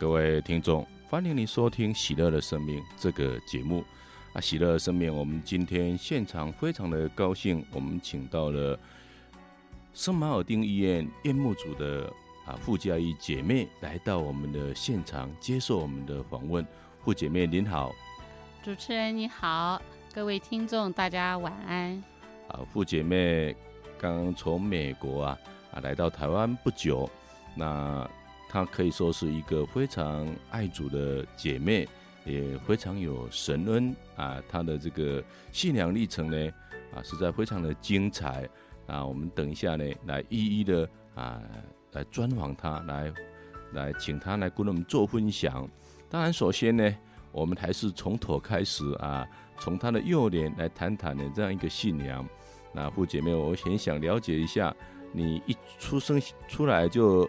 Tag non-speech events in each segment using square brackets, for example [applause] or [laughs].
各位听众，欢迎你收听《喜乐的生命》这个节目。啊，喜乐的生命，我们今天现场非常的高兴，我们请到了圣马尔丁医院院牧组的啊傅佳仪姐妹来到我们的现场接受我们的访问。傅姐妹您好，主持人你好，各位听众大家晚安。啊，傅姐妹刚从美国啊啊来到台湾不久，那她可以说是一个非常爱主的姐妹。也非常有神恩啊，她的这个信仰历程呢啊，实在非常的精彩啊。我们等一下呢，来一一的啊来专访她，来来请她来跟我们做分享。当然，首先呢，我们还是从头开始啊，从她的幼年来谈谈的这样一个信仰。那傅姐妹，我很想了解一下，你一出生出来就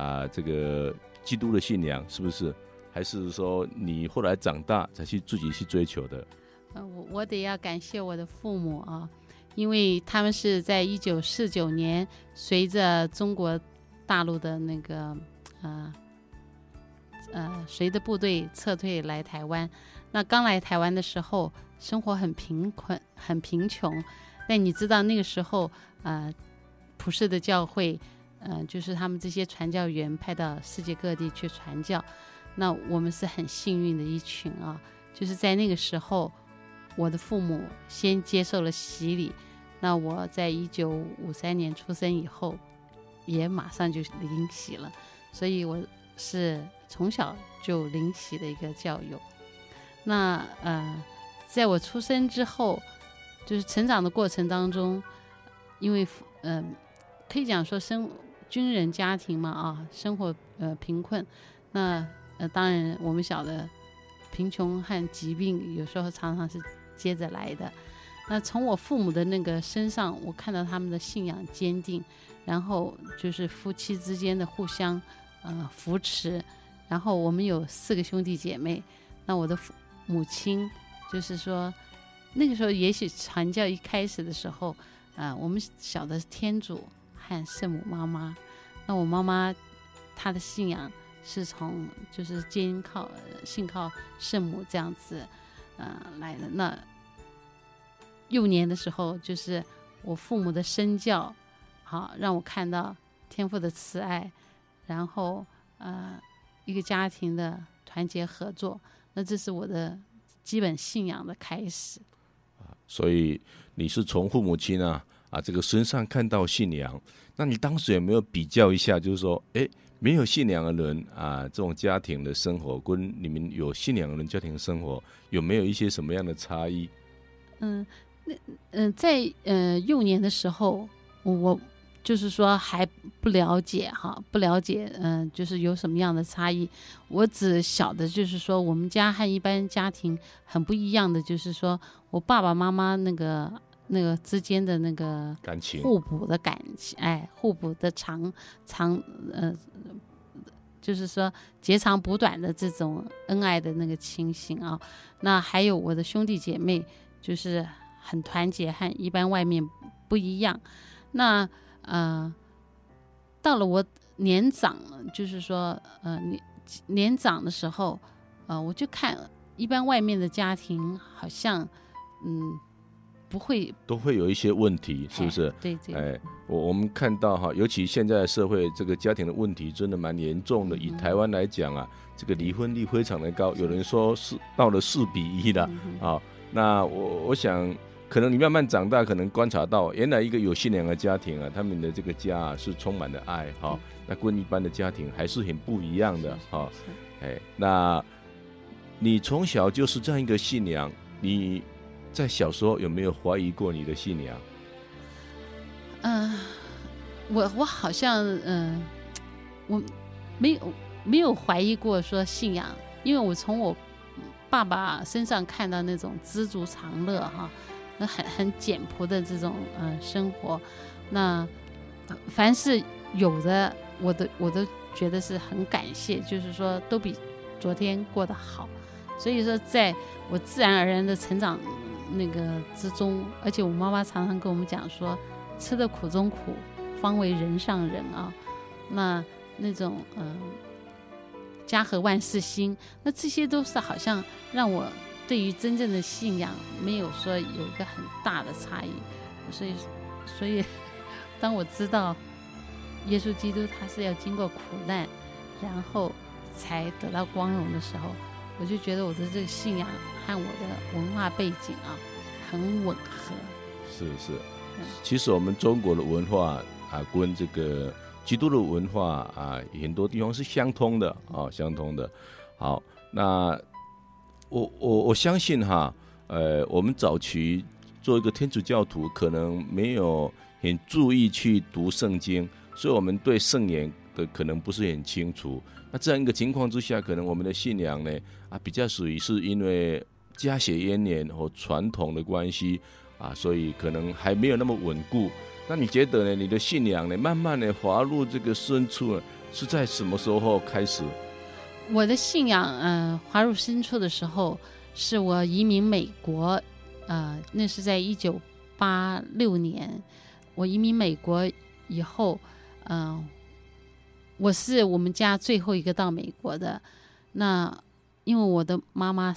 啊这个基督的信仰是不是？还是说你后来长大才去自己去追求的？呃，我我得要感谢我的父母啊，因为他们是在一九四九年随着中国大陆的那个呃呃随着部队撤退来台湾。那刚来台湾的时候，生活很贫困，很贫穷。但你知道那个时候，呃，普世的教会，呃，就是他们这些传教员派到世界各地去传教。那我们是很幸运的一群啊，就是在那个时候，我的父母先接受了洗礼，那我在一九五三年出生以后，也马上就领洗了，所以我是从小就领洗的一个教友。那呃，在我出生之后，就是成长的过程当中，因为嗯、可以讲说生军人家庭嘛啊，生活呃贫困，那。呃当然，我们晓得，贫穷和疾病有时候常常是接着来的。那从我父母的那个身上，我看到他们的信仰坚定，然后就是夫妻之间的互相呃扶持。然后我们有四个兄弟姐妹，那我的父母亲就是说，那个时候也许传教一开始的时候，啊、我们晓得是天主和圣母妈妈。那我妈妈她的信仰。是从就是坚靠信靠圣母这样子，呃来的。那幼年的时候，就是我父母的身教，好让我看到天父的慈爱，然后呃一个家庭的团结合作。那这是我的基本信仰的开始。所以你是从父母亲啊啊这个身上看到信仰，那你当时有没有比较一下，就是说，哎？没有信仰的人啊，这种家庭的生活跟你们有信仰的人家庭生活有没有一些什么样的差异？嗯，那嗯、在呃幼年的时候，我就是说还不了解哈，不了解嗯、就是有什么样的差异。我只晓得就是说，我们家和一般家庭很不一样的，就是说我爸爸妈妈那个。那个之间的那个感情，互补的感情，哎，互补的长长，呃，就是说截长补短的这种恩爱的那个情形啊。那还有我的兄弟姐妹，就是很团结，和一般外面不一样。那呃，到了我年长，就是说呃年年长的时候，呃，我就看一般外面的家庭好像，嗯。不会，都会有一些问题，是不是？哎对对。哎，我我们看到哈，尤其现在的社会，这个家庭的问题真的蛮严重的。以台湾来讲啊，这个离婚率非常的高，有人说是到了四比一了啊。那我我想，可能你慢慢长大，可能观察到，原来一个有信仰的家庭啊，他们的这个家啊是充满了爱哈。那跟一般的家庭还是很不一样的哈。哎，那你从小就是这样一个信仰，你。在小时候有没有怀疑过你的信仰？嗯、我我好像嗯、我没有没有怀疑过说信仰，因为我从我爸爸身上看到那种知足常乐哈，那很很简朴的这种嗯、生活，那凡是有的，我都我都觉得是很感谢，就是说都比昨天过得好，所以说在我自然而然的成长。那个之中，而且我妈妈常常跟我们讲说，吃的苦中苦，方为人上人啊。那那种嗯、家和万事兴，那这些都是好像让我对于真正的信仰没有说有一个很大的差异，所以，所以 [laughs] 当我知道耶稣基督他是要经过苦难，然后才得到光荣的时候，我就觉得我的这个信仰和我的文化背景啊很吻合。是是，其实我们中国的文化啊，跟这个。基督的文化啊，很多地方是相通的啊，相通的。好，那我我我相信哈，呃，我们早期做一个天主教徒，可能没有很注意去读圣经，所以我们对圣言可能不是很清楚。那这样一个情况之下，可能我们的信仰呢啊，比较属于是因为家血渊源和传统的关系啊，所以可能还没有那么稳固。那你觉得呢？你的信仰呢，慢慢的滑入这个深处呢，是在什么时候开始？我的信仰，嗯、滑入深处的时候，是我移民美国，呃，那是在一九八六年，我移民美国以后，嗯、我是我们家最后一个到美国的。那因为我的妈妈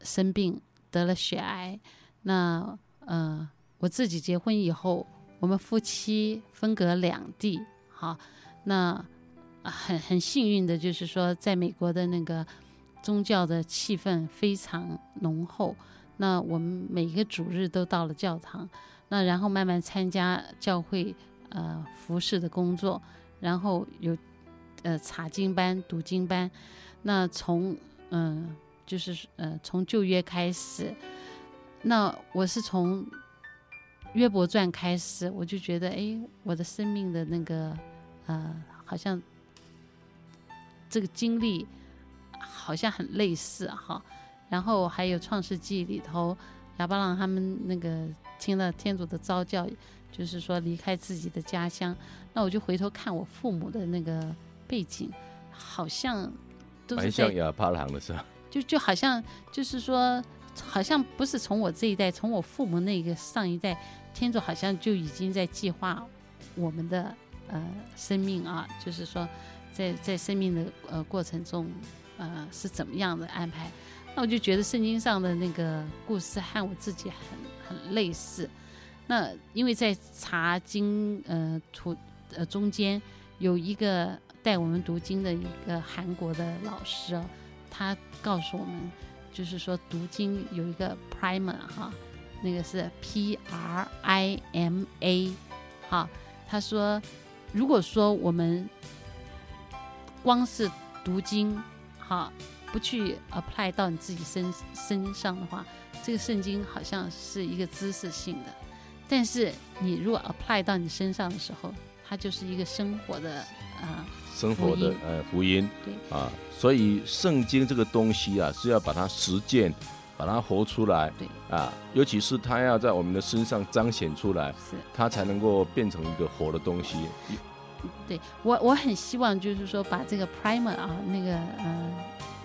生病得了血癌，那呃，我自己结婚以后。我们夫妻分隔两地，好，那很很幸运的就是说，在美国的那个宗教的气氛非常浓厚。那我们每个主日都到了教堂，那然后慢慢参加教会呃服侍的工作，然后有呃查经班、读经班。那从嗯、就是呃从旧约开始，那我是从。约伯传开始，我就觉得，哎，我的生命的那个，呃，好像这个经历好像很类似哈。然后还有创世纪里头，亚伯拉他们那个听了天主的召叫，就是说离开自己的家乡。那我就回头看我父母的那个背景，好像都是像亚伯拉罕的是吧？[laughs] 就就好像就是说，好像不是从我这一代，从我父母那个上一代。天主好像就已经在计划我们的呃生命啊，就是说在在生命的呃过程中呃是怎么样的安排？那我就觉得圣经上的那个故事和我自己很很类似。那因为在查经呃途呃中间有一个带我们读经的一个韩国的老师哦，他告诉我们，就是说读经有一个 primer 哈。那个是 P R I M A，哈，他说，如果说我们光是读经，哈，不去 apply 到你自己身身上的话，这个圣经好像是一个知识性的，但是你如果 apply 到你身上的时候，它就是一个生活的啊，生活的呃福音，对啊，所以圣经这个东西啊是要把它实践。把它活出来，对啊，尤其是它要在我们的身上彰显出来，是它才能够变成一个活的东西。对我，我很希望就是说把这个 primer 啊，那个呃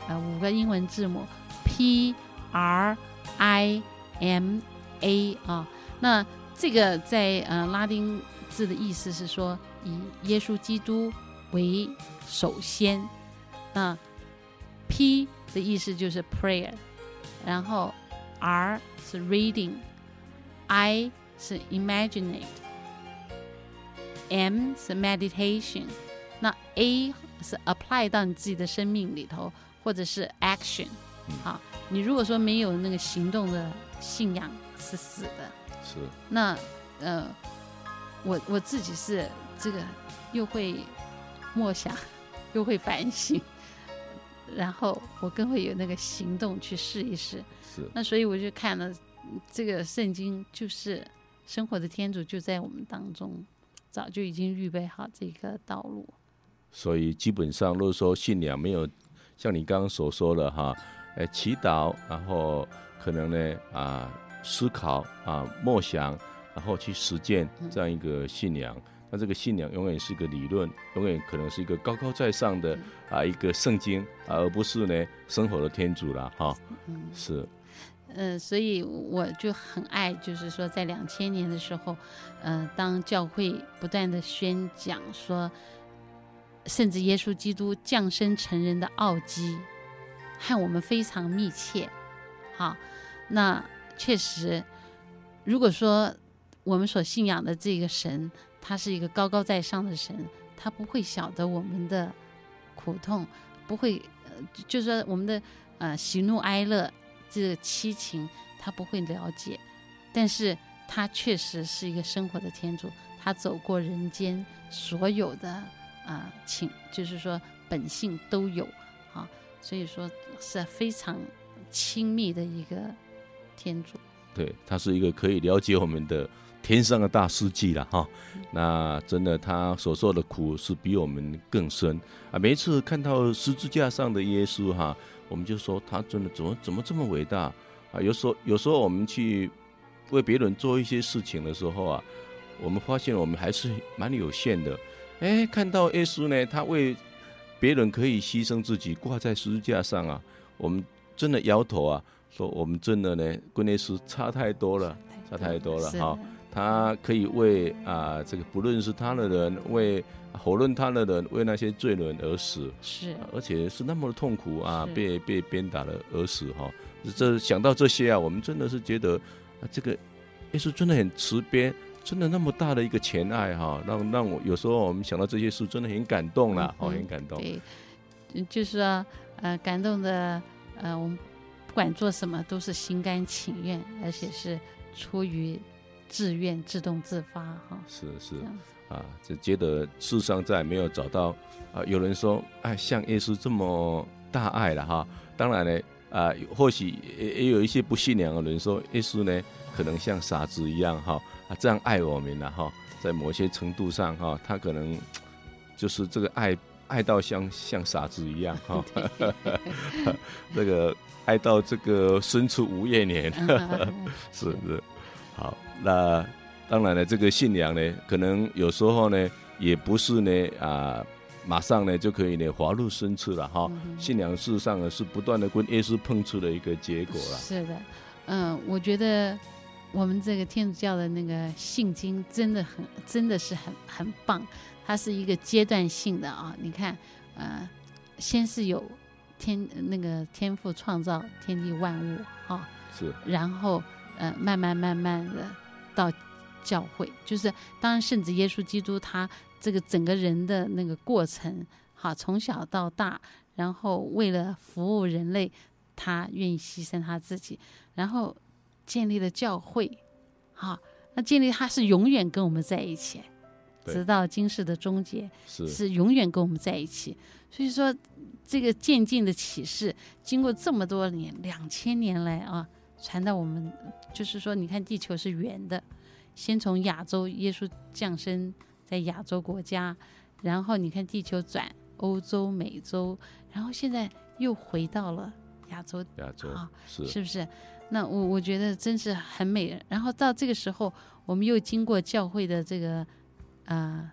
呃五个英文字母 P R I M A 啊，那这个在呃拉丁字的意思是说以耶稣基督为首先，那 P 的意思就是 prayer。然后，R 是 reading，I 是 imaginate，M 是 meditation，那 A 是 apply 到你自己的生命里头，或者是 action。好，你如果说没有那个行动的信仰是死的。是。那呃，我我自己是这个又会默想，又会反省。然后我更会有那个行动去试一试，是。那所以我就看了这个圣经，就是生活的天主就在我们当中，早就已经预备好这个道路。所以基本上，如果说信仰没有像你刚刚所说的哈，哎，祈祷，然后可能呢啊思考啊默想，然后去实践这样一个信仰。嗯那这个信仰永远是个理论，永远可能是一个高高在上的啊一个圣经，而不是呢生活的天主了哈。嗯，是。嗯、呃，所以我就很爱，就是说在两千年的时候，嗯、呃，当教会不断的宣讲说，甚至耶稣基督降生成人的奥迹，和我们非常密切。好，那确实，如果说我们所信仰的这个神，他是一个高高在上的神，他不会晓得我们的苦痛，不会，呃，就是说我们的呃喜怒哀乐这个七情，他不会了解。但是他确实是一个生活的天主，他走过人间所有的。啊，情就是说本性都有啊，所以说是非常亲密的一个天主。对，他是一个可以了解我们的天上的大司祭了哈。那真的，他所受的苦是比我们更深啊。每一次看到十字架上的耶稣哈，我们就说他真的怎么怎么这么伟大啊？有时候有时候我们去为别人做一些事情的时候啊，我们发现我们还是蛮有限的。哎，看到耶稣呢，他为别人可以牺牲自己，挂在十字架上啊，我们真的摇头啊，说我们真的呢，跟耶稣差太多了，差太多了哈。他可以为啊、呃、这个不认识他的人，为否认他的人，为那些罪人而死，是，而且是那么的痛苦啊，被被鞭打了而死哈。这想到这些啊，我们真的是觉得啊，这个耶稣真的很慈悲。真的那么大的一个前爱哈，让让我有时候我们想到这些事，真的很感动啦，哦、嗯，很感动。对，就是说，呃，感动的，呃，我们不管做什么都是心甘情愿，而且是出于自愿、自动自发哈。是是啊，就觉得世上再没有找到啊，有人说，哎，像耶稣这么大爱了哈。当然呢，啊，或许也也有一些不信仰的人说，耶稣呢，可能像傻子一样哈。啊这样爱我们了哈，在某些程度上哈，他可能就是这个爱爱到像像傻子一样哈，[laughs] 这个爱到这个生出五月年，[laughs] [laughs] 是是。好，那当然了，这个信仰呢，可能有时候呢，也不是呢啊，马上呢就可以呢滑入深处了哈。信仰事实上呢是不断的跟耶稣碰触的一个结果了。是的，嗯，我觉得。我们这个天主教的那个信经真的很，真的是很很棒。它是一个阶段性的啊，你看，呃，先是有天那个天父创造天地万物啊，是，然后呃，慢慢慢慢的到教会，就是当然圣子耶稣基督他这个整个人的那个过程，好，从小到大，然后为了服务人类，他愿意牺牲他自己，然后。建立了教会，好，那建立他是永远跟我们在一起，直到今世的终结，是是永远跟我们在一起。所以说，这个渐进的启示，经过这么多年，两千年来啊，传到我们，就是说，你看地球是圆的，先从亚洲耶稣降生在亚洲国家，然后你看地球转欧洲、美洲，然后现在又回到了亚洲，亚洲啊，是是不是？那我我觉得真是很美。然后到这个时候，我们又经过教会的这个，呃，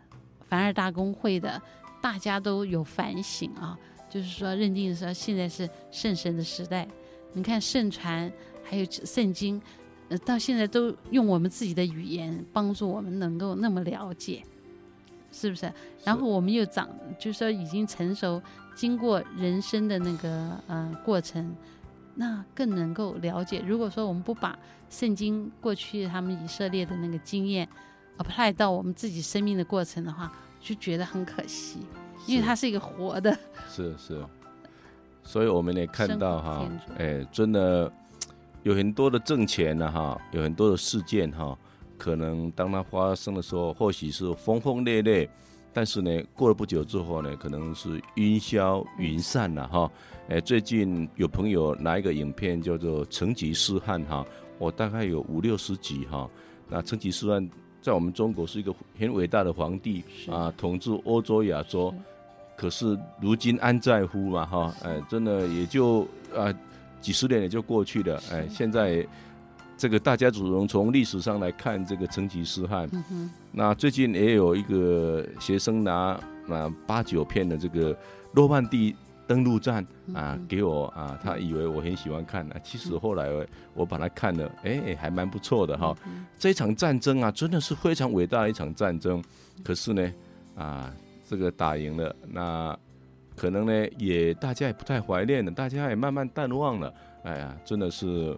凡尔大公会的，大家都有反省啊，就是说认定说现在是圣神的时代。你看圣传还有圣经，呃，到现在都用我们自己的语言帮助我们能够那么了解，是不是？然后我们又长，就是说已经成熟，经过人生的那个呃过程。那更能够了解。如果说我们不把圣经过去他们以色列的那个经验 apply 到我们自己生命的过程的话，就觉得很可惜，因为它是一个活的。是是，所以我们也看到哈，哎，真的有很多的挣钱呢哈，有很多的事件哈，可能当它发生的时候，或许是轰轰烈烈。但是呢，过了不久之后呢，可能是烟消云散了哈。哎，最近有朋友拿一个影片叫做《成吉思汗》哈，我大概有五六十集哈。那成吉思汗在我们中国是一个很伟大的皇帝啊，统治欧洲、亚洲。可是如今安在乎嘛哈？哎，真的也就啊几十年也就过去了。哎，现在。这个大家只能从历史上来看这个成吉思汗。嗯、那最近也有一个学生拿啊八九片的这个诺曼底登陆战啊给我啊，他以为我很喜欢看啊，其实后来我把它看了，哎，还蛮不错的哈。这场战争啊，真的是非常伟大的一场战争。可是呢，啊，这个打赢了，那可能呢也大家也不太怀念了，大家也慢慢淡忘了。哎呀，真的是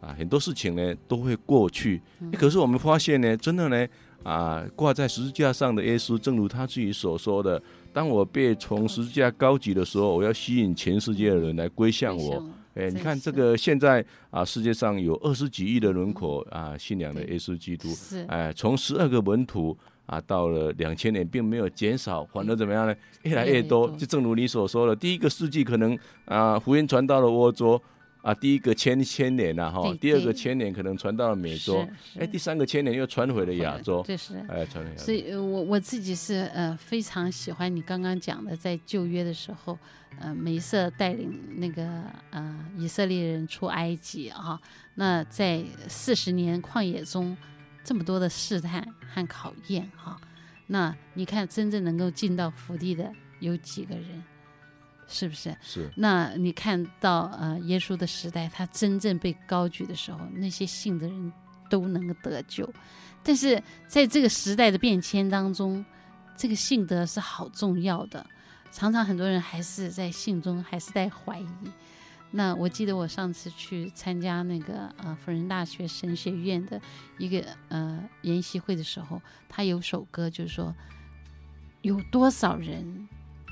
啊，很多事情呢都会过去。嗯、可是我们发现呢，真的呢啊，挂在十字架上的耶稣，正如他自己所说的：“当我被从十字架高举的时候，我要吸引全世界的人来归向我。”哎，你看这个现在啊，世界上有二十几亿的人口啊，信仰的耶稣基督。是。哎，从十二个门徒啊，到了两千年，并没有减少，反而怎么样呢？越来越多。就正如你所说的，第一个世纪可能啊，福音传到了欧洲。啊，第一个千千年呐，哈，第二个千年可能传到了美洲，哎，第三个千年又传回了亚洲，这是，哎，传回亚洲。所以，我我自己是呃非常喜欢你刚刚讲的，在旧约的时候，呃，梅瑟带领那个呃以色列人出埃及啊，那在四十年旷野中，这么多的试探和考验哈，那你看真正能够进到福地的有几个人？是不是？是。那你看到呃，耶稣的时代，他真正被高举的时候，那些信的人都能够得救。但是在这个时代的变迁当中，这个信德是好重要的。常常很多人还是在信中还是在怀疑。那我记得我上次去参加那个呃辅仁大学神学院的一个呃研习会的时候，他有首歌就是说，有多少人，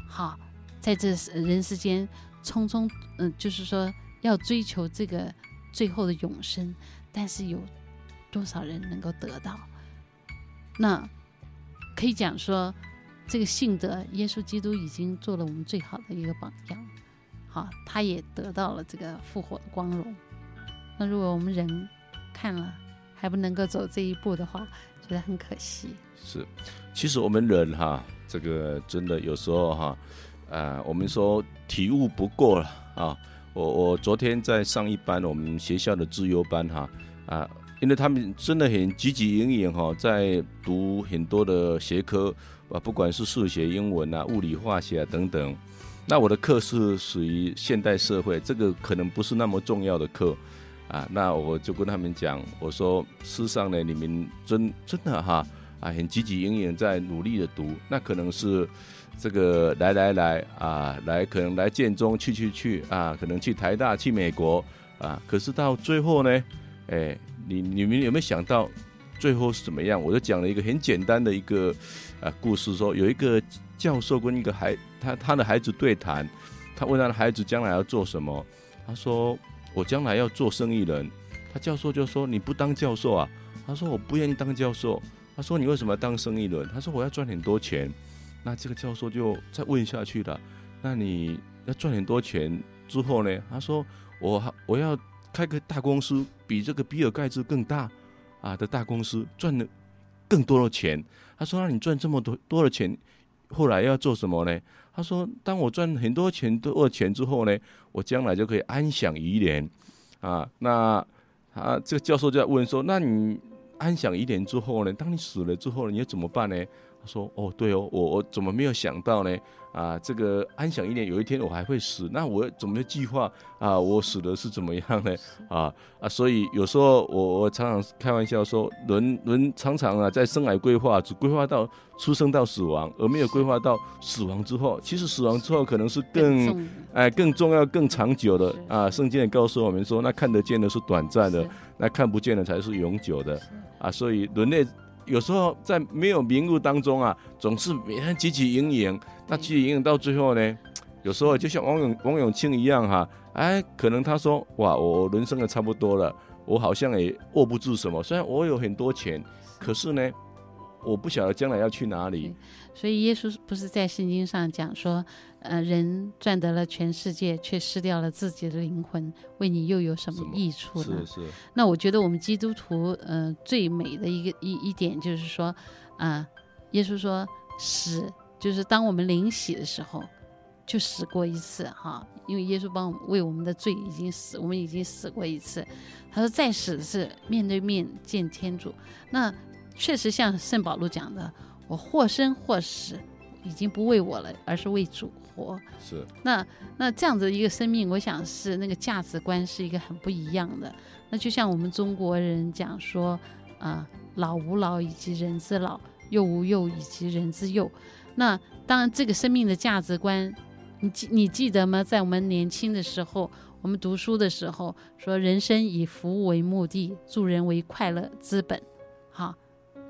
好。在这人世间匆匆，嗯、就是说要追求这个最后的永生，但是有多少人能够得到？那可以讲说，这个信德，耶稣基督已经做了我们最好的一个榜样，好，他也得到了这个复活的光荣。那如果我们人看了还不能够走这一步的话，觉得很可惜。是，其实我们人哈，这个真的有时候哈。啊，我们说体悟不过了啊！我我昨天在上一班我们学校的自由班哈啊，因为他们真的很积极营营哈，在读很多的学科啊，不管是数学、英文啊、物理、化学啊等等。那我的课是属于现代社会，这个可能不是那么重要的课啊。那我就跟他们讲，我说事实上呢，你们真真的哈啊，很积极营营在努力的读，那可能是。这个来来来啊，来可能来建中去去去啊，可能去台大去美国啊，可是到最后呢，哎，你你们有没有想到最后是怎么样？我就讲了一个很简单的一个啊故事，说有一个教授跟一个孩他他的孩子对谈，他问他的孩子将来要做什么，他说我将来要做生意人。他教授就说你不当教授啊？他说我不愿意当教授。他说你为什么要当生意人？他说我要赚很多钱。那这个教授就再问下去了，那你要赚很多钱之后呢？他说我我要开个大公司，比这个比尔盖茨更大啊的大公司，赚了更多的钱。他说那你赚这么多多的钱，后来要做什么呢？他说当我赚很多钱多的钱之后呢，我将来就可以安享余年啊。那啊这个教授就在问说，那你安享余年之后呢？当你死了之后，你要怎么办呢？他说：“哦，对哦，我我怎么没有想到呢？啊，这个安享一年，有一天我还会死，那我怎么计划啊？我死的是怎么样呢？啊啊，所以有时候我我常常开玩笑说，人人常常啊在生涯规划只规划到出生到死亡，而没有规划到死亡之后。其实死亡之后可能是更哎更重要、更长久的啊。圣经也告诉我们说，那看得见的是短暂的，那看不见的才是永久的啊。所以人类。”有时候在没有名目当中啊，总是每天汲汲营营，那汲汲营营到最后呢，有时候就像王永王永庆一样哈，哎，可能他说哇，我人生的差不多了，我好像也握不住什么，虽然我有很多钱，可是呢，我不晓得将来要去哪里。所以耶稣不是在圣经上讲说，呃，人赚得了全世界，却失掉了自己的灵魂，为你又有什么益处呢？是是。那我觉得我们基督徒，呃，最美的一个一一点就是说，啊、呃，耶稣说死，就是当我们临洗的时候，就死过一次哈，因为耶稣帮我们为我们的罪已经死，我们已经死过一次。他说再死是面对面见天主。那确实像圣保禄讲的。我或生或死，已经不为我了，而是为主活。是。那那这样子一个生命，我想是那个价值观是一个很不一样的。那就像我们中国人讲说，啊、呃，老吾老以及人之老，幼吾幼以及人之幼。那当然，这个生命的价值观，你记你记得吗？在我们年轻的时候，我们读书的时候，说人生以服务为目的，助人为快乐之本。好，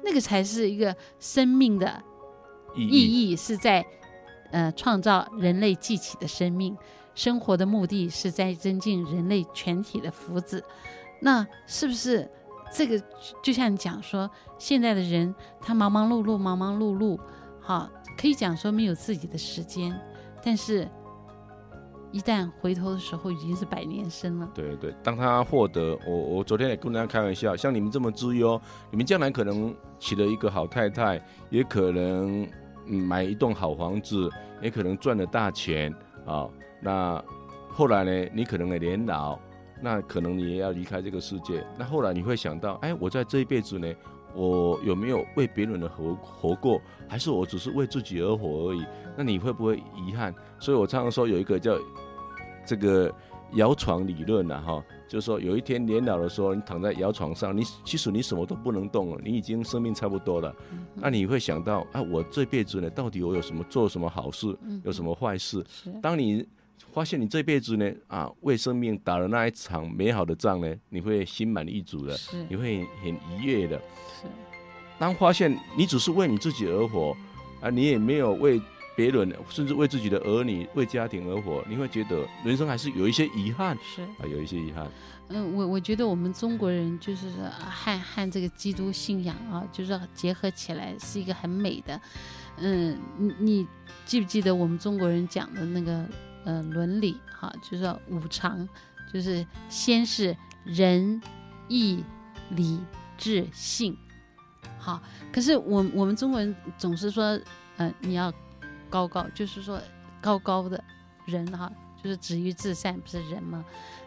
那个才是一个生命的意义，是在呃创造人类记起的生命。生活的目的是在增进人类全体的福祉。那是不是这个就像你讲说，现在的人他忙忙碌碌，忙忙碌碌，好，可以讲说没有自己的时间，但是，一旦回头的时候，已经是百年生了。对对，当他获得，我我昨天也跟大家开玩笑，像你们这么资优，你们将来可能娶了一个好太太，也可能买一栋好房子，也可能赚了大钱啊。那后来呢，你可能也年老。那可能你也要离开这个世界。那后来你会想到，哎，我在这一辈子呢，我有没有为别人的活活过，还是我只是为自己而活而已？那你会不会遗憾？所以我常常说有一个叫这个摇床理论呐，哈，就是说有一天年老的时候，你躺在摇床上，你其实你什么都不能动了，你已经生命差不多了。那你会想到，啊，我这辈子呢，到底我有什么做什么好事，有什么坏事？当你发现你这辈子呢，啊，为生命打了那一场美好的仗呢，你会心满意足的，你会很愉悦的。是。当发现你只是为你自己而活，啊，你也没有为别人，甚至为自己的儿女、为家庭而活，你会觉得人生还是有一些遗憾。是啊，有一些遗憾。嗯，我我觉得我们中国人就是和和这个基督信仰啊，就是结合起来是一个很美的。嗯，你你记不记得我们中国人讲的那个？呃，伦理哈，就是说五常，就是先是仁、义、礼、智、信，好。可是我我们中国人总是说，呃，你要高高，就是说高高的人哈，就是止于至善，不是人吗？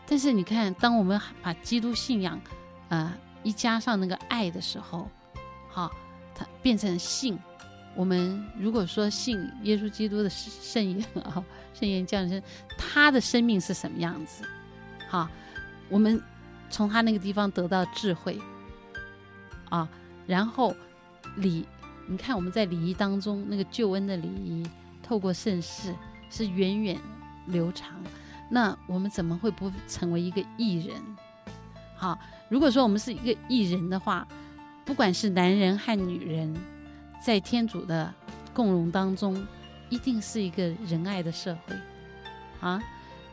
但是你看，当我们把基督信仰，呃，一加上那个爱的时候，好，它变成信。我们如果说信耶稣基督的圣言啊，圣言降生，他的生命是什么样子？好，我们从他那个地方得到智慧啊，然后礼，你看我们在礼仪当中那个救恩的礼仪，透过圣事是源远流长，那我们怎么会不成为一个义人？好，如果说我们是一个义人的话，不管是男人和女人。在天主的共荣当中，一定是一个仁爱的社会，啊，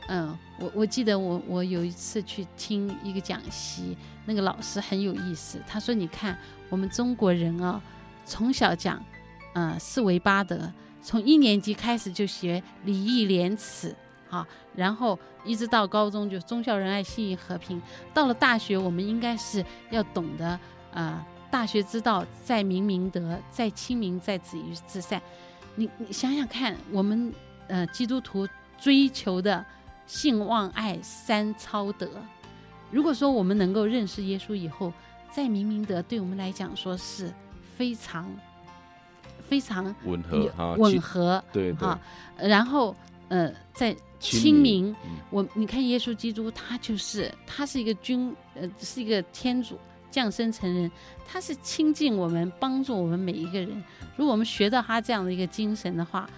嗯，我我记得我我有一次去听一个讲习，那个老师很有意思，他说：“你看我们中国人啊，从小讲，嗯，四维八德，从一年级开始就学礼义廉耻，啊，然后一直到高中就忠孝仁爱信义和平，到了大学我们应该是要懂得，啊。”大学之道，在明明德，在亲民，在止于至善。你你想想看，我们呃基督徒追求的信望爱三操德，如果说我们能够认识耶稣以后，在明明德对我们来讲说是非常非常吻合哈，吻合对哈。然后呃在亲民，我你看耶稣基督他就是他是一个君呃是一个天主。降生成人，他是亲近我们，帮助我们每一个人。如果我们学到他这样的一个精神的话，呃，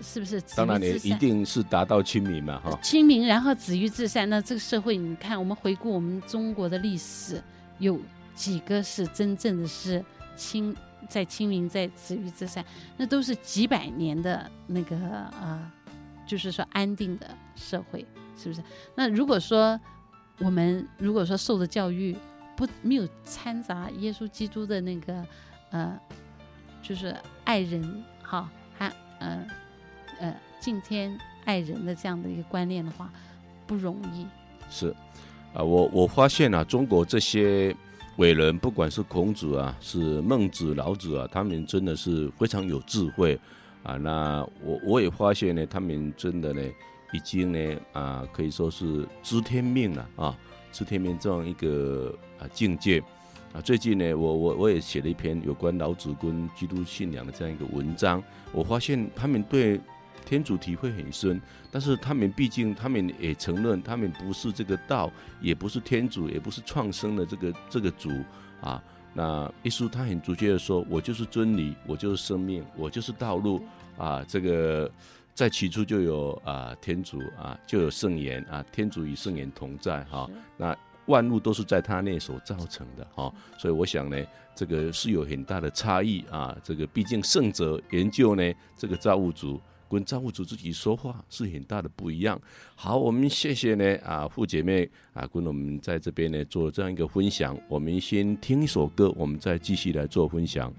是不是？当然，你一定是达到清明嘛，哈。清明，然后止于至善。那这个社会，你看，我们回顾我们中国的历史，有几个是真正的是清在清明，在止于至善？那都是几百年的那个呃，就是说安定的社会，是不是？那如果说我们如果说受的教育，不，没有掺杂耶稣基督的那个，呃，就是爱人哈，还呃呃敬天爱人的这样的一个观念的话，不容易。是，啊，我我发现啊，中国这些伟人，不管是孔子啊，是孟子、老子啊，他们真的是非常有智慧啊。那我我也发现呢，他们真的呢，已经呢啊，可以说是知天命了啊。知天命这样一个啊境界啊，最近呢，我我我也写了一篇有关老子跟基督信仰的这样一个文章。我发现他们对天主体会很深，但是他们毕竟他们也承认，他们不是这个道，也不是天主，也不是创生的这个这个主啊。那耶稣他很直接的说：“我就是真理，我就是生命，我就是道路。”啊，这个在起初就有啊天主啊，就有圣言啊，天主与圣言同在哈、啊。那万物都是在他内所造成的哈、啊，所以我想呢，这个是有很大的差异啊。这个毕竟圣者研究呢，这个造物主。跟造物主自己说话是很大的不一样。好，我们谢谢呢啊，傅姐妹啊，跟我们在这边呢做这样一个分享。我们先听一首歌，我们再继续来做分享。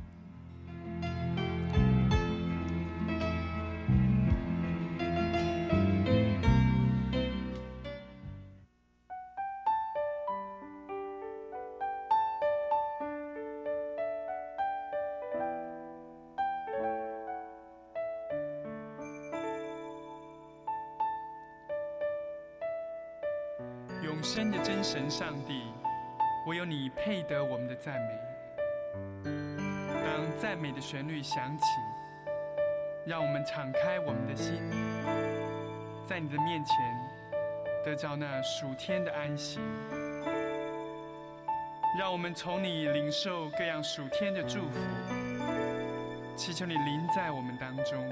永生的真神上帝，唯有你配得我们的赞美。当赞美的旋律响起，让我们敞开我们的心，在你的面前得着那属天的安息。让我们从你领受各样属天的祝福，祈求你临在我们当中，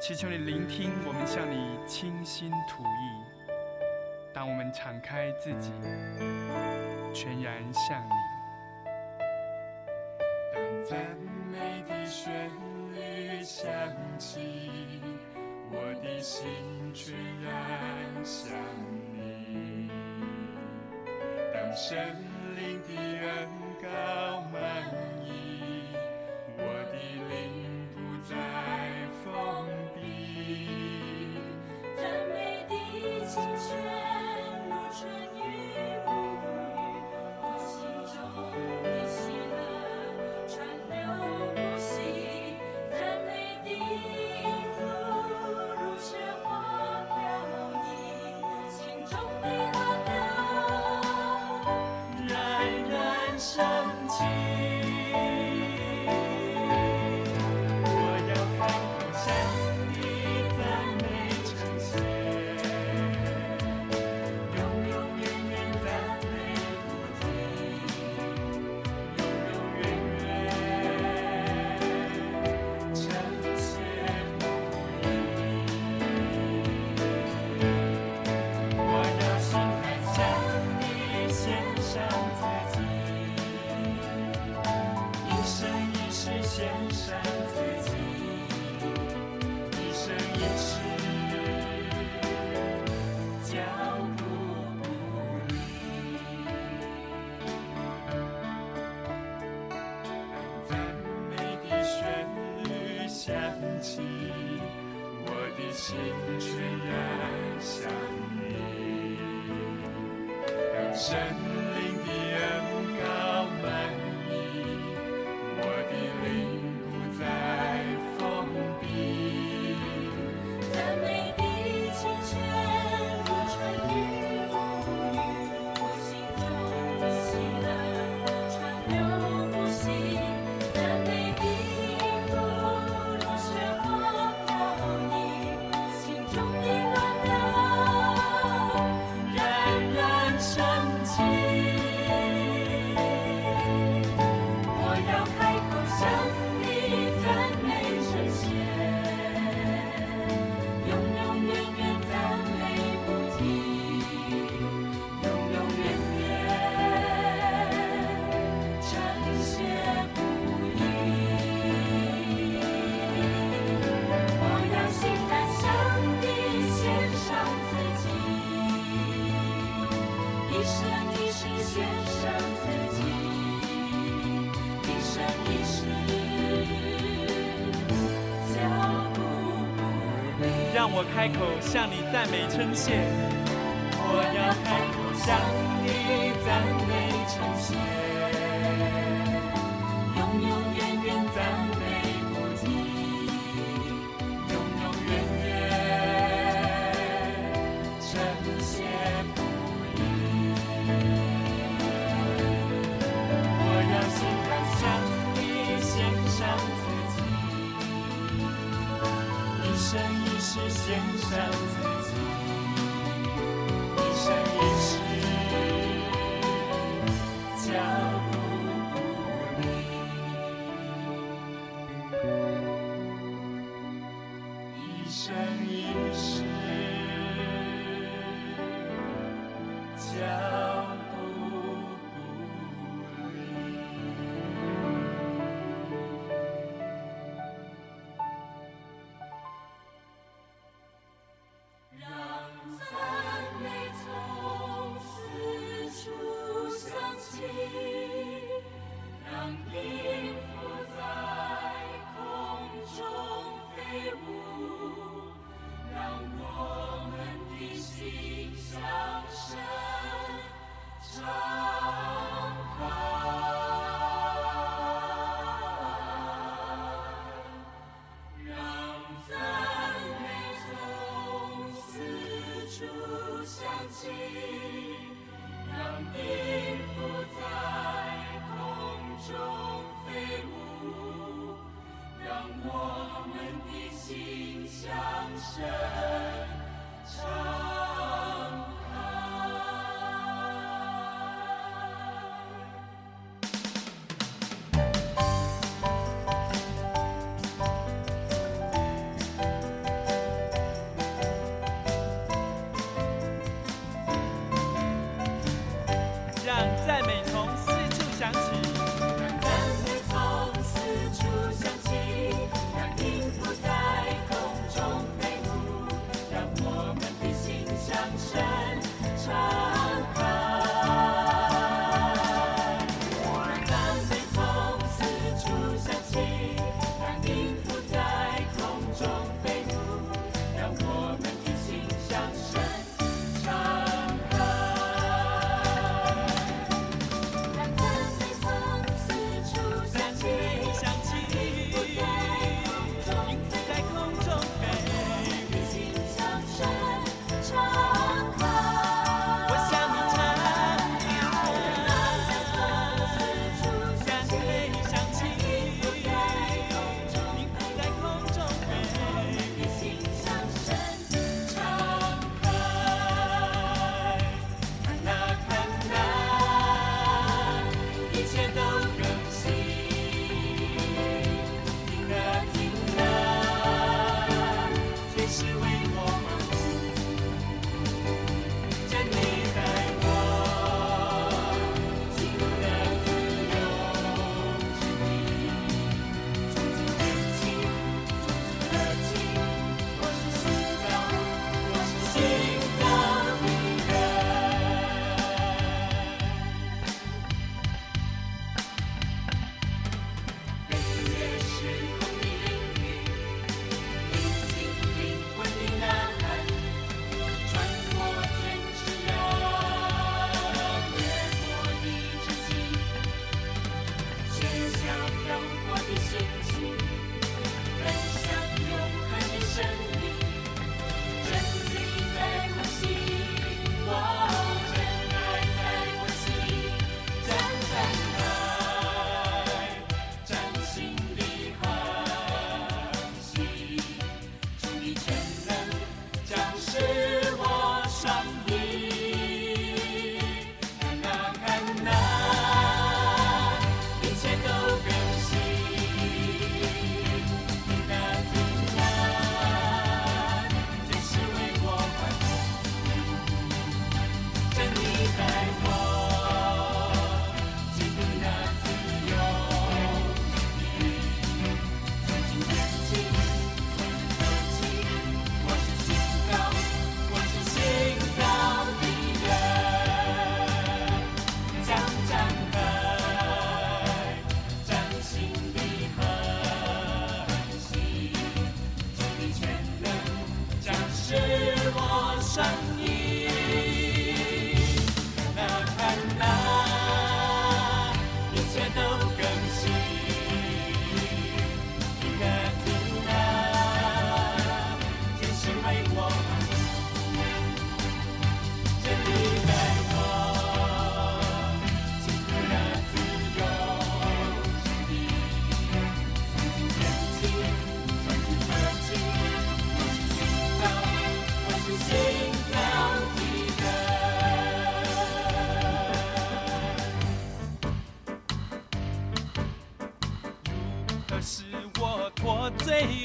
祈求你聆听我们向你倾心吐意。敞开自己，全然向你。当赞美的旋律响起，我的心全然向你。当圣灵的恩膏我开口向你赞美称谢，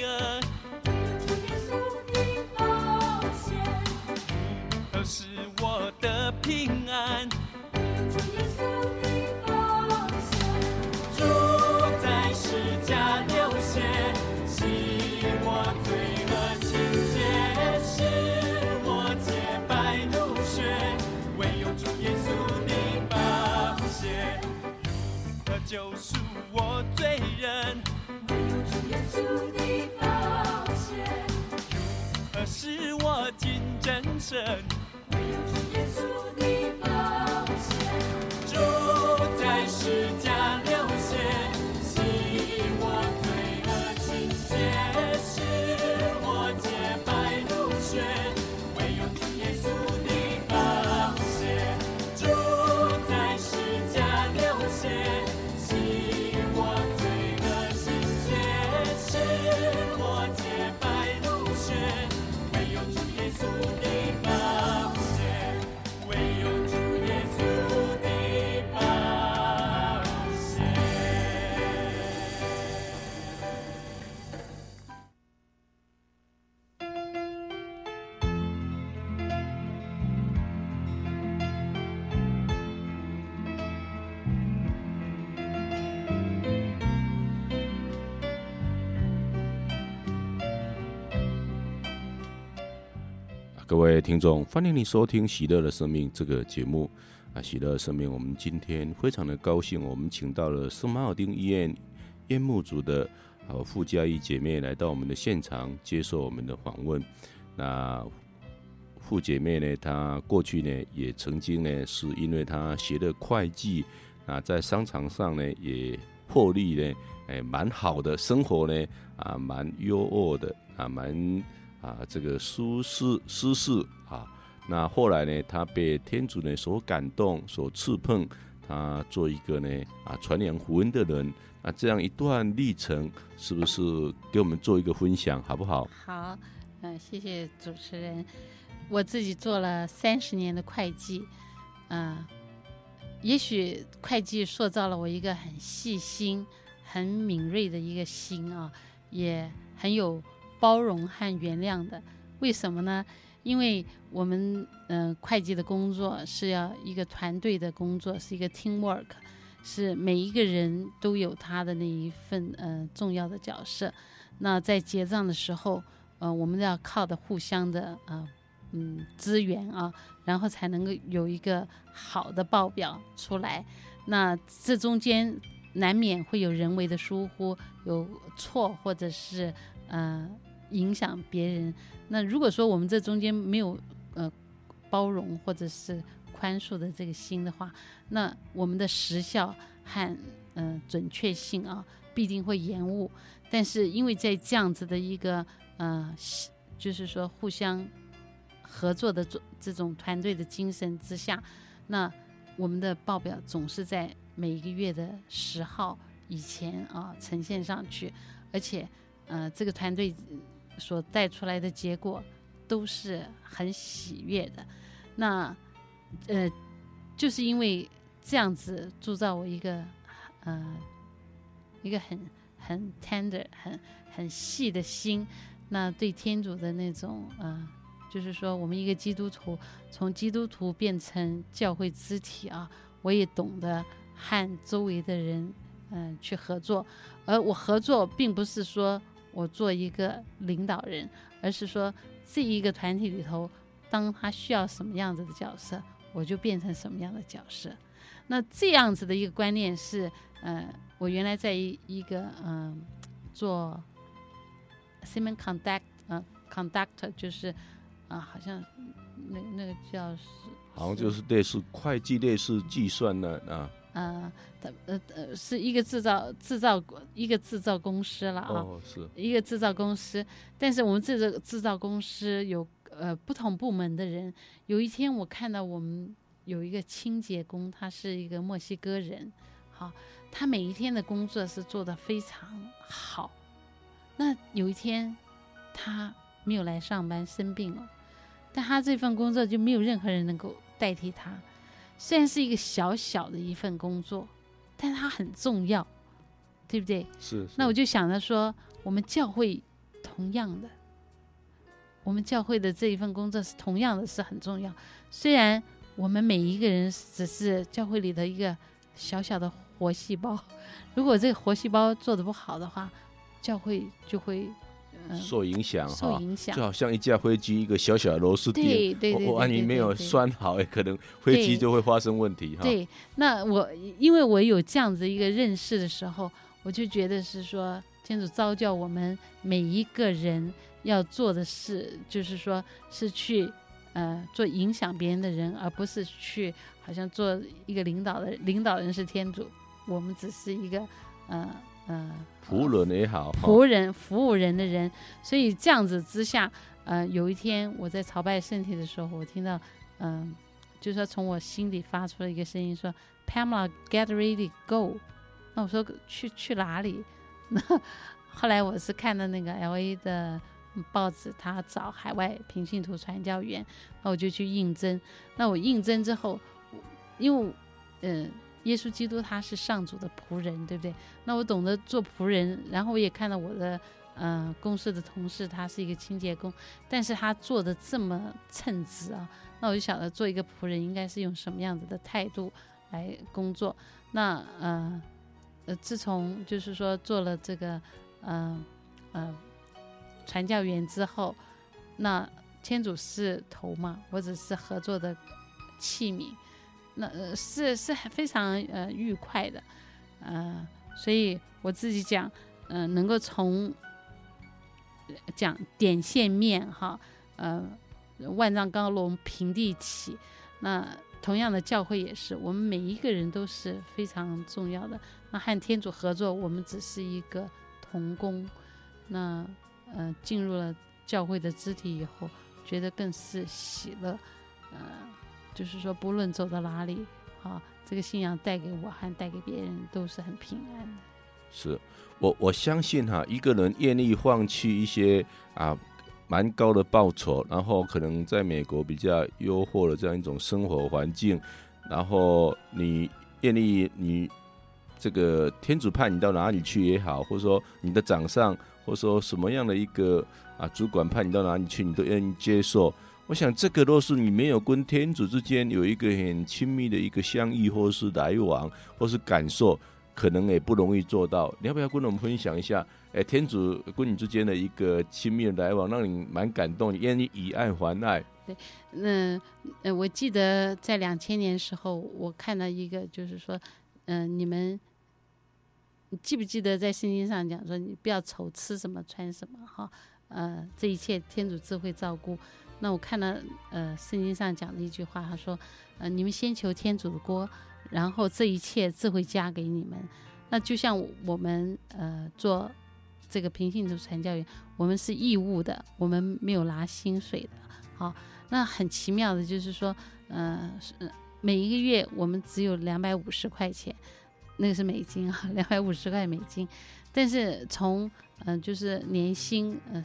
罪真听众，欢迎你收听《喜乐的生命》这个节目啊！《喜乐的生命》，我们今天非常的高兴，我们请到了圣马尔丁医院烟幕组的呃傅佳仪姐妹来到我们的现场接受我们的访问。那傅姐妹呢，她过去呢也曾经呢是因为她学的会计啊，在商场上呢也获利呢，哎，蛮好的生活呢啊，蛮优渥的啊，蛮。啊，这个苏轼，苏轼啊，那后来呢，他被天主呢所感动、所触碰，他做一个呢啊传扬福音的人啊，这样一段历程，是不是给我们做一个分享，好不好？好，嗯、谢谢主持人。我自己做了三十年的会计，嗯、也许会计塑造了我一个很细心、很敏锐的一个心啊，也很有。包容和原谅的，为什么呢？因为我们嗯、会计的工作是要一个团队的工作，是一个 teamwork，是每一个人都有他的那一份呃重要的角色。那在结账的时候，呃，我们要靠的互相的呃嗯资源啊，然后才能够有一个好的报表出来。那这中间难免会有人为的疏忽，有错或者是呃。影响别人，那如果说我们这中间没有呃包容或者是宽恕的这个心的话，那我们的时效和嗯、准确性啊必定会延误。但是因为在这样子的一个呃就是说互相合作的这这种团队的精神之下，那我们的报表总是在每一个月的十号以前啊呈现上去，而且呃这个团队。所带出来的结果都是很喜悦的，那呃，就是因为这样子铸造我一个呃一个很很 tender 很很细的心，那对天主的那种呃，就是说我们一个基督徒从基督徒变成教会肢体啊，我也懂得和周围的人嗯、去合作，而我合作并不是说。我做一个领导人，而是说这一个团体里头，当他需要什么样子的角色，我就变成什么样的角色。那这样子的一个观念是，呃，我原来在一一个嗯、做 semiconductor 呃 conductor 就是啊、好像那那个叫是，好像就是类似会计、类似计算的啊。呃，呃呃，是一个制造制造一个制造公司了啊，哦，是一个制造公司。但是我们这个制造公司有呃不同部门的人。有一天我看到我们有一个清洁工，他是一个墨西哥人，好，他每一天的工作是做得非常好。那有一天他没有来上班，生病了，但他这份工作就没有任何人能够代替他。虽然是一个小小的一份工作，但它很重要。对不对？是。是那我就想着说，我们教会同样的，我们教会的这一份工作是同样的，是很重要。虽然我们每一个人只是教会里的一个小小的活细胞，如果这个活细胞做的不好的话，教会就会。受影响哈，受影响，就好像一架飞机，一个小小的螺丝钉，对对对，万一没有拴好，哎，可能飞机就会发生问题哈。对，那我因为我有这样子一个认识的时候，我就觉得是说，天主召叫我们每一个人要做的事，就是说是去呃做影响别人的人，而不是去好像做一个领导的领导人是天主，我们只是一个嗯。呃嗯，仆人也好，仆人服务人的人，所以这样子之下，呃，有一天我在朝拜圣体的时候，我听到，嗯、呃，就是说从我心里发出了一个声音说，Pamela get ready go。那我说去去哪里？[laughs] 那后来我是看到那个 LA 的报纸，他找海外平信徒传教员，那我就去应征。那我应征之后，因为，嗯、呃。耶稣基督他是上主的仆人，对不对？那我懂得做仆人，然后我也看到我的嗯、呃、公司的同事，他是一个清洁工，但是他做的这么称职啊，那我就晓得做一个仆人应该是用什么样子的态度来工作。那呃呃，自从就是说做了这个嗯、呃呃、传教员之后，那天主是头嘛，我只是合作的器皿。那是是非常呃愉快的，呃，所以我自己讲，嗯、呃，能够从讲点线面哈，呃，万丈高楼平地起，那同样的教会也是，我们每一个人都是非常重要的。那和天主合作，我们只是一个童工。那呃进入了教会的肢体以后，觉得更是喜乐，呃。就是说，不论走到哪里，啊，这个信仰带给我和带给别人都是很平安的。是我我相信哈，一个人愿意放弃一些啊蛮高的报酬，然后可能在美国比较优渥的这样一种生活环境，然后你愿意你这个天主派你到哪里去也好，或者说你的长上，或者说什么样的一个啊主管派你到哪里去，你都愿意接受。我想，这个若是你没有跟天主之间有一个很亲密的一个相遇，或是来往，或是感受，可能也不容易做到。你要不要跟我们分享一下？哎，天主跟你之间的一个亲密的来往，让你蛮感动，愿意以爱还爱。对，那呃，我记得在两千年时候，我看到一个，就是说，嗯、你们，你记不记得在圣经上讲说，你不要愁吃什么穿什么哈？呃，这一切天主自会照顾。那我看了，呃，圣经上讲的一句话，他说，呃，你们先求天主的国，然后这一切自会加给你们。那就像我们，呃，做这个平信徒传教员，我们是义务的，我们没有拿薪水的。好，那很奇妙的就是说，呃，每一个月我们只有两百五十块钱，那个是美金啊，两百五十块美金。但是从，嗯、就是年薪，呃，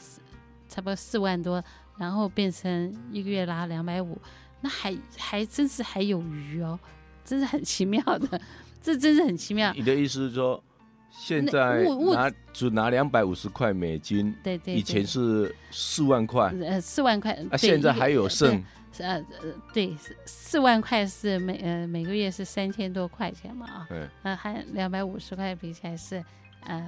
差不多四万多。然后变成一个月拿两百五，那还还真是还有余哦，真是很奇妙的，这真是很奇妙。你的意思是说，现在拿只拿两百五十块美金，对，对对，以前是四万块，呃，四万块，啊，现在还有剩，呃呃，对，四万块是每呃每个月是三千多块钱嘛啊，嗯，那还两百五十块比起来是，呃。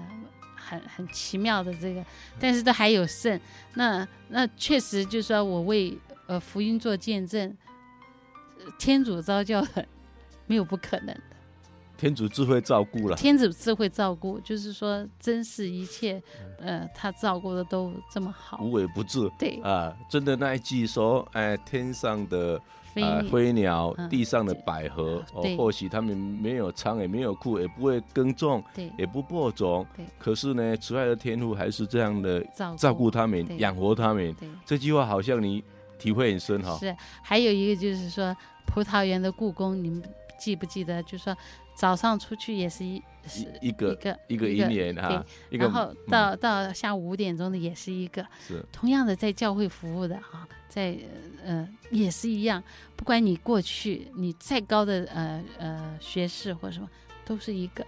很很奇妙的这个，但是都还有剩。那那确实就是说我为呃福音做见证，天主召叫的没有不可能。天主智慧照顾了，天主智慧照顾，就是说真是一切，呃，他照顾的都这么好，无微不至。对啊，真的那一句说，哎，天上的。啊，飞鸟，地上的百合，嗯、哦，或许他们没有仓，也没有库，也不会耕种，对，也不播种，对。可是呢，慈爱的天父还是这样的照顾他们，养活他们。对，这句话好像你体会很深哈、哦。是，还有一个就是说，葡萄园的故宫，你们记不记得？就是说早上出去也是一。一个一个一个一年哈，然后到到下午五点钟的也是一个，是同样的在教会服务的哈，在呃也是一样，不管你过去你再高的呃呃学士或什么，都是一个。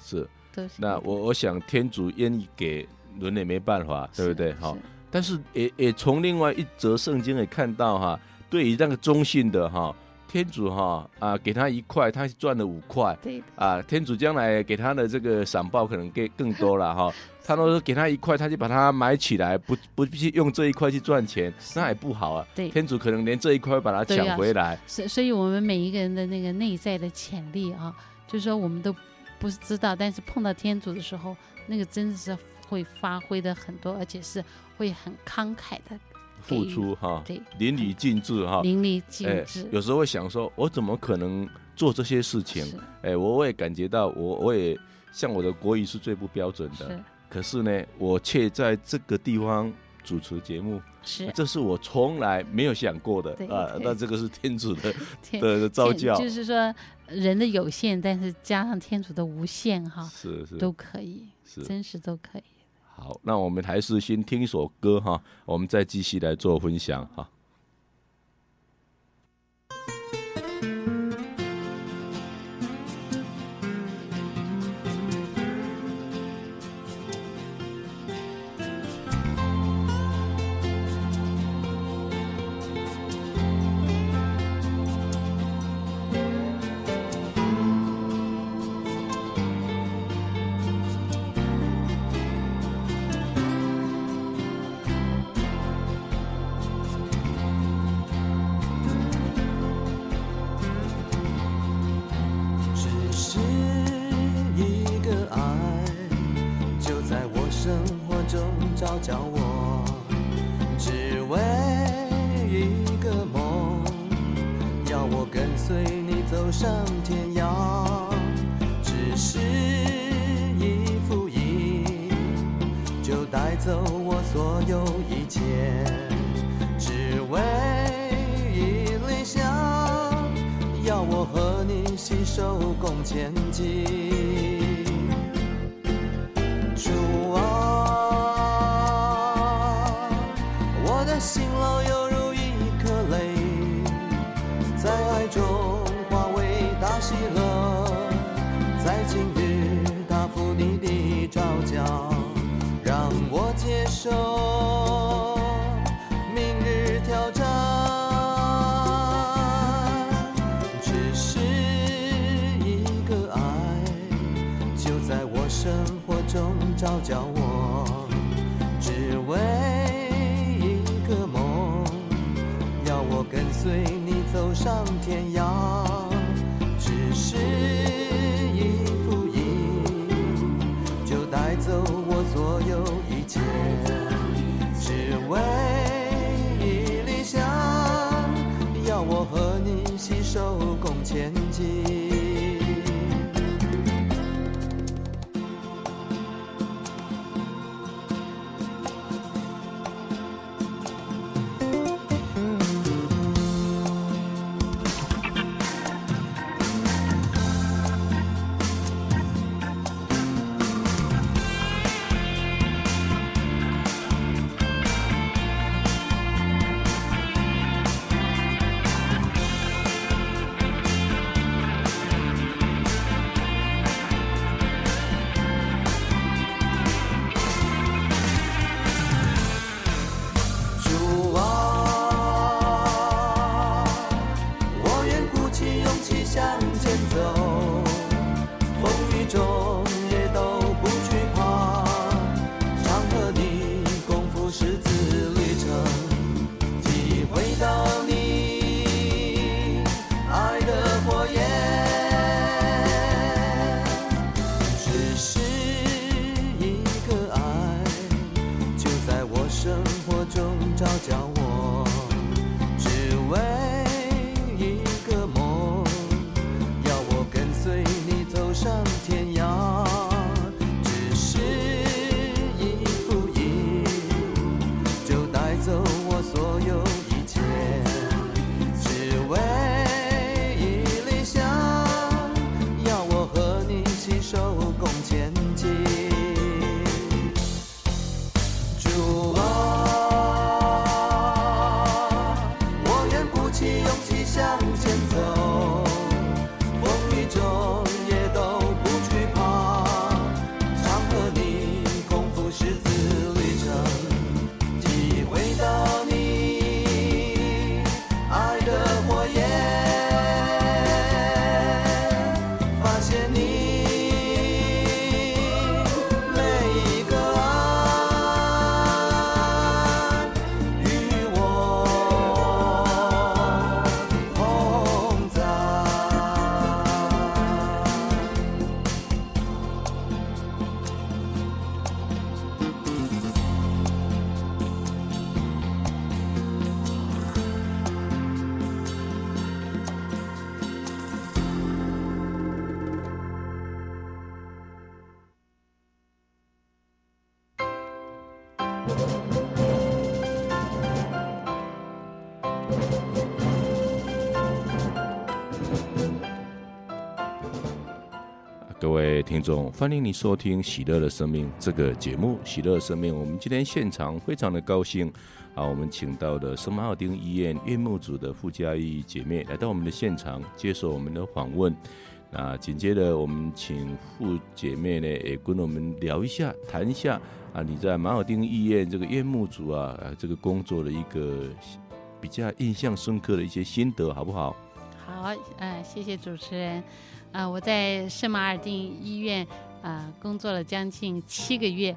是，都是那我我想天主愿意给，人也没办法，对不对？哈，但是也也从另外一则圣经也看到哈，对于那个中性的哈。天主哈啊，给他一块，他赚了五块。对啊，天主将来给他的这个赏报可能更更多了 [laughs] 哈。他都说给他一块，他就把它买起来，不不必须用这一块去赚钱，那也不好啊。对，天主可能连这一块把它抢回来。所所以，我们每一个人的那个内在的潜力啊，就是说我们都不是知道，但是碰到天主的时候，那个真的是会发挥的很多，而且是会很慷慨的。付出哈，对，淋漓尽致哈，淋漓尽致。有时候会想说，我怎么可能做这些事情？哎，我我也感觉到，我我也像我的国语是最不标准的，可是呢，我却在这个地方主持节目，是，这是我从来没有想过的。啊。那这个是天主的 [laughs] 的召教，就是说人的有限，但是加上天主的无限哈，是是。都可以，是。真实都可以。好，那我们还是先听一首歌哈，我们再继续来做分享哈。天际前听众，欢迎你收听《喜乐的生命》这个节目。《喜乐的生命》，我们今天现场非常的高兴啊，我们请到的圣马尔丁医院院牧组的傅佳义姐妹来到我们的现场接受我们的访问。那紧接着，我们请傅姐妹呢也跟我们聊一下，谈一下啊，你在马尔丁医院这个院牧组啊，啊，这个工作的一个比较印象深刻的一些心得，好不好？好，呃，谢谢主持人。啊、我在圣马尔定医院啊、工作了将近七个月，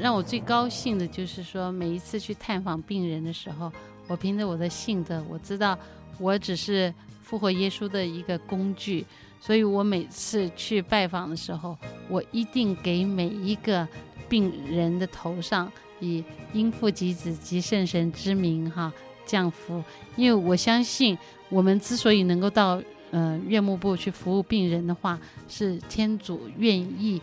让我最高兴的就是说，每一次去探访病人的时候，我凭着我的信德，我知道我只是复活耶稣的一个工具，所以我每次去拜访的时候，我一定给每一个病人的头上以因父及子及圣神之名哈降福，因为我相信我们之所以能够到。呃，院牧部去服务病人的话，是天主愿意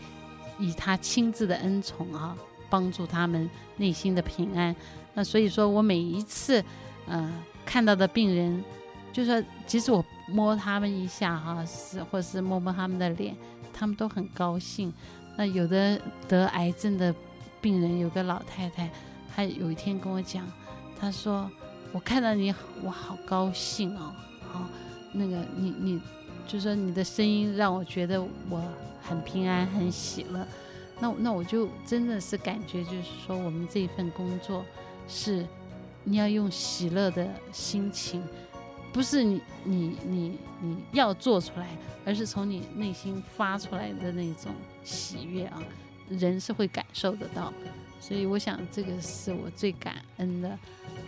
以他亲自的恩宠啊，帮助他们内心的平安。那所以说我每一次呃看到的病人，就说即使我摸他们一下哈、是或是摸摸他们的脸，他们都很高兴。那有的得癌症的病人，有个老太太，她有一天跟我讲，她说我看到你，我好高兴哦，好。那个你你，就说你的声音让我觉得我很平安很喜乐，那那我就真的是感觉就是说我们这份工作是你要用喜乐的心情，不是你你你你要做出来，而是从你内心发出来的那种喜悦啊，人是会感受得到，所以我想这个是我最感恩的，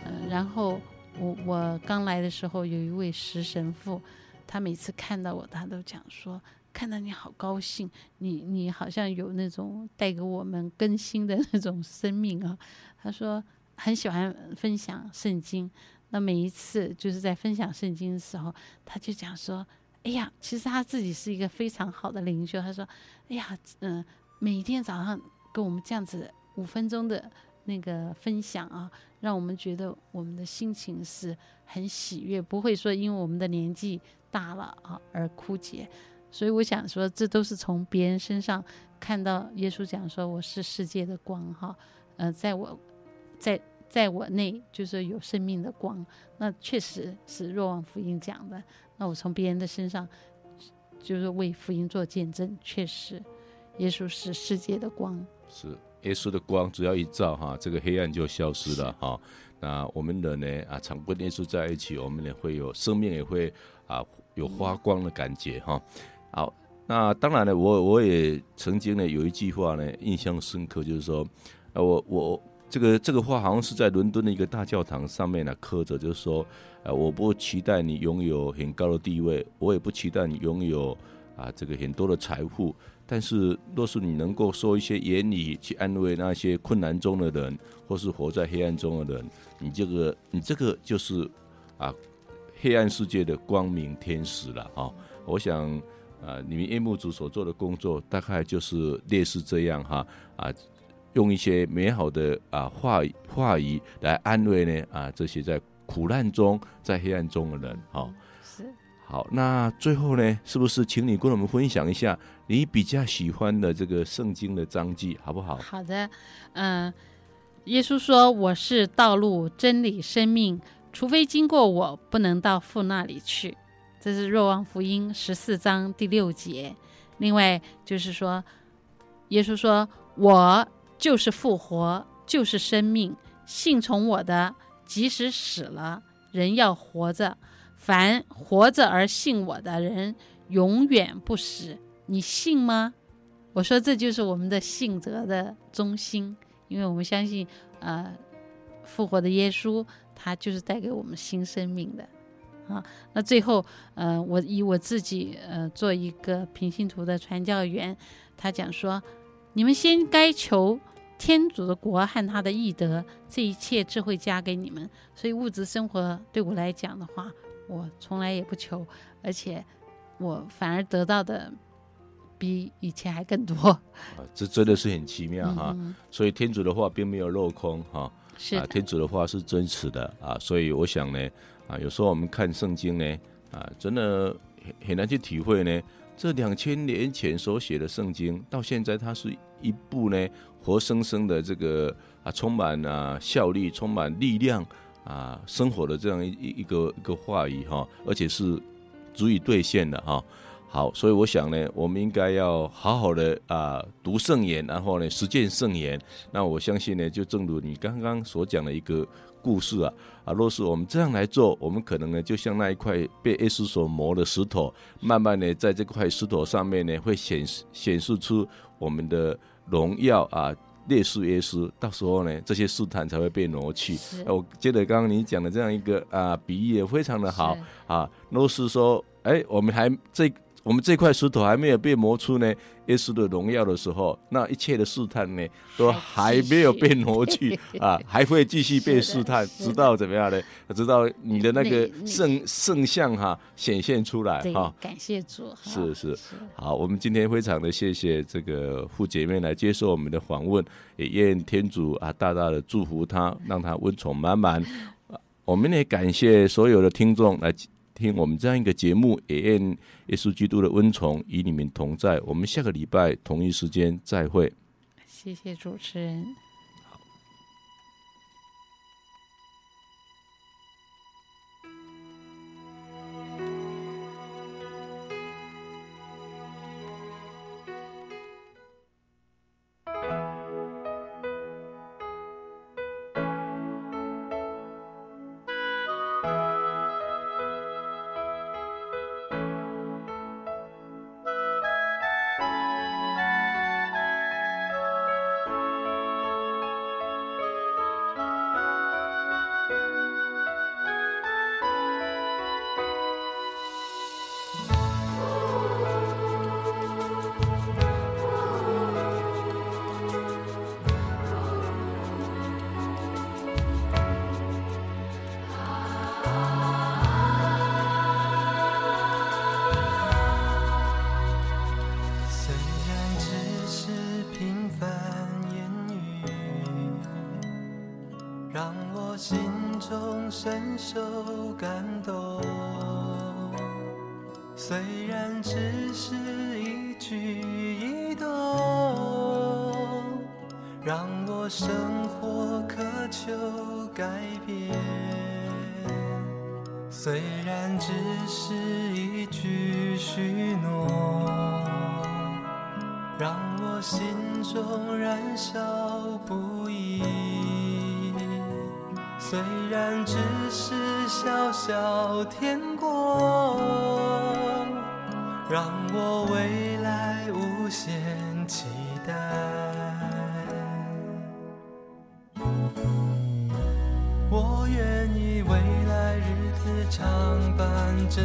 嗯、然后。我我刚来的时候，有一位石神父，他每次看到我，他都讲说，看到你好高兴，你你好像有那种带给我们更新的那种生命啊。他说很喜欢分享圣经，那每一次就是在分享圣经的时候，他就讲说，哎呀，其实他自己是一个非常好的领袖。他说，哎呀，嗯、每天早上跟我们这样子五分钟的。那个分享啊，让我们觉得我们的心情是很喜悦，不会说因为我们的年纪大了啊而枯竭。所以我想说，这都是从别人身上看到耶稣讲说：“我是世界的光。”哈，呃，在我，在在我内就是有生命的光。那确实是若望福音讲的。那我从别人的身上就是为福音做见证，确实耶稣是世界的光。是。耶稣的光只要一照哈，这个黑暗就消失了哈。那我们人呢啊，常跟耶稣在一起，我们也会有生命，也会啊有发光的感觉哈。好，那当然呢，我我也曾经呢有一句话呢印象深刻，就是说，啊，我我这个这个话好像是在伦敦的一个大教堂上面呢刻着，就是说，呃，我不期待你拥有很高的地位，我也不期待你拥有啊这个很多的财富。但是，若是你能够说一些言语去安慰那些困难中的人，或是活在黑暗中的人，你这个，你这个就是啊，黑暗世界的光明天使了啊！我想啊，你们夜幕组所做的工作，大概就是类似这样哈啊，用一些美好的啊话话语来安慰呢啊这些在苦难中、在黑暗中的人哈。好，那最后呢，是不是请你跟我们分享一下你比较喜欢的这个圣经的章节，好不好？好的，嗯、呃，耶稣说：“我是道路、真理、生命，除非经过我，不能到父那里去。”这是若望福音十四章第六节。另外就是说，耶稣说：“我就是复活，就是生命，信从我的，即使死了，人要活着。”凡活着而信我的人，永远不死。你信吗？我说这就是我们的信则的中心，因为我们相信，呃，复活的耶稣，他就是带给我们新生命的。啊，那最后，呃，我以我自己，呃，做一个平信徒的传教员，他讲说，你们先该求天主的国和他的义德，这一切智慧加给你们。所以物质生活对我来讲的话，我从来也不求，而且我反而得到的比以前还更多。啊，这真的是很奇妙哈。所以天主的话并没有落空哈。是啊，天主的话是真实的啊。所以我想呢，啊，有时候我们看圣经呢，啊，真的很很难去体会呢。这两千年前所写的圣经，到现在它是一部呢活生生的这个啊，充满啊效力、充满力量啊生活的这样一一个一个话语哈，而且是足以兑现的哈。好，所以我想呢，我们应该要好好的啊读圣言，然后呢实践圣言。那我相信呢，就正如你刚刚所讲的一个故事啊啊，若是我们这样来做，我们可能呢就像那一块被耶稣所磨的石头，慢慢的在这块石头上面呢会显示显示出我们的荣耀啊，烈士耶稣。到时候呢，这些试探才会被挪去。啊、我觉得刚刚你讲的这样一个啊比喻也非常的好啊。若是说，哎，我们还这。我们这块石头还没有被磨出呢，耶稣的荣耀的时候，那一切的试探呢，都还没有被挪去 [laughs] 啊，还会继续被试探，直到怎么样呢？直到你的那个圣圣像哈显现出来哈。感谢主。是是，好，我们今天非常的谢谢这个傅姐妹来接受我们的访问，也愿天主啊大大的祝福她，让她温宠满满。[laughs] 我们也感谢所有的听众来。听我们这样一个节目，也愿耶稣基督的温宠与你们同在。我们下个礼拜同一时间再会。谢谢主持人。深受感动，虽然只是一举一动，让我生活渴求改变。虽然只是一句许诺，让我心中燃烧虽然只是小小天国，让我未来无限期待。我愿意未来日子常伴着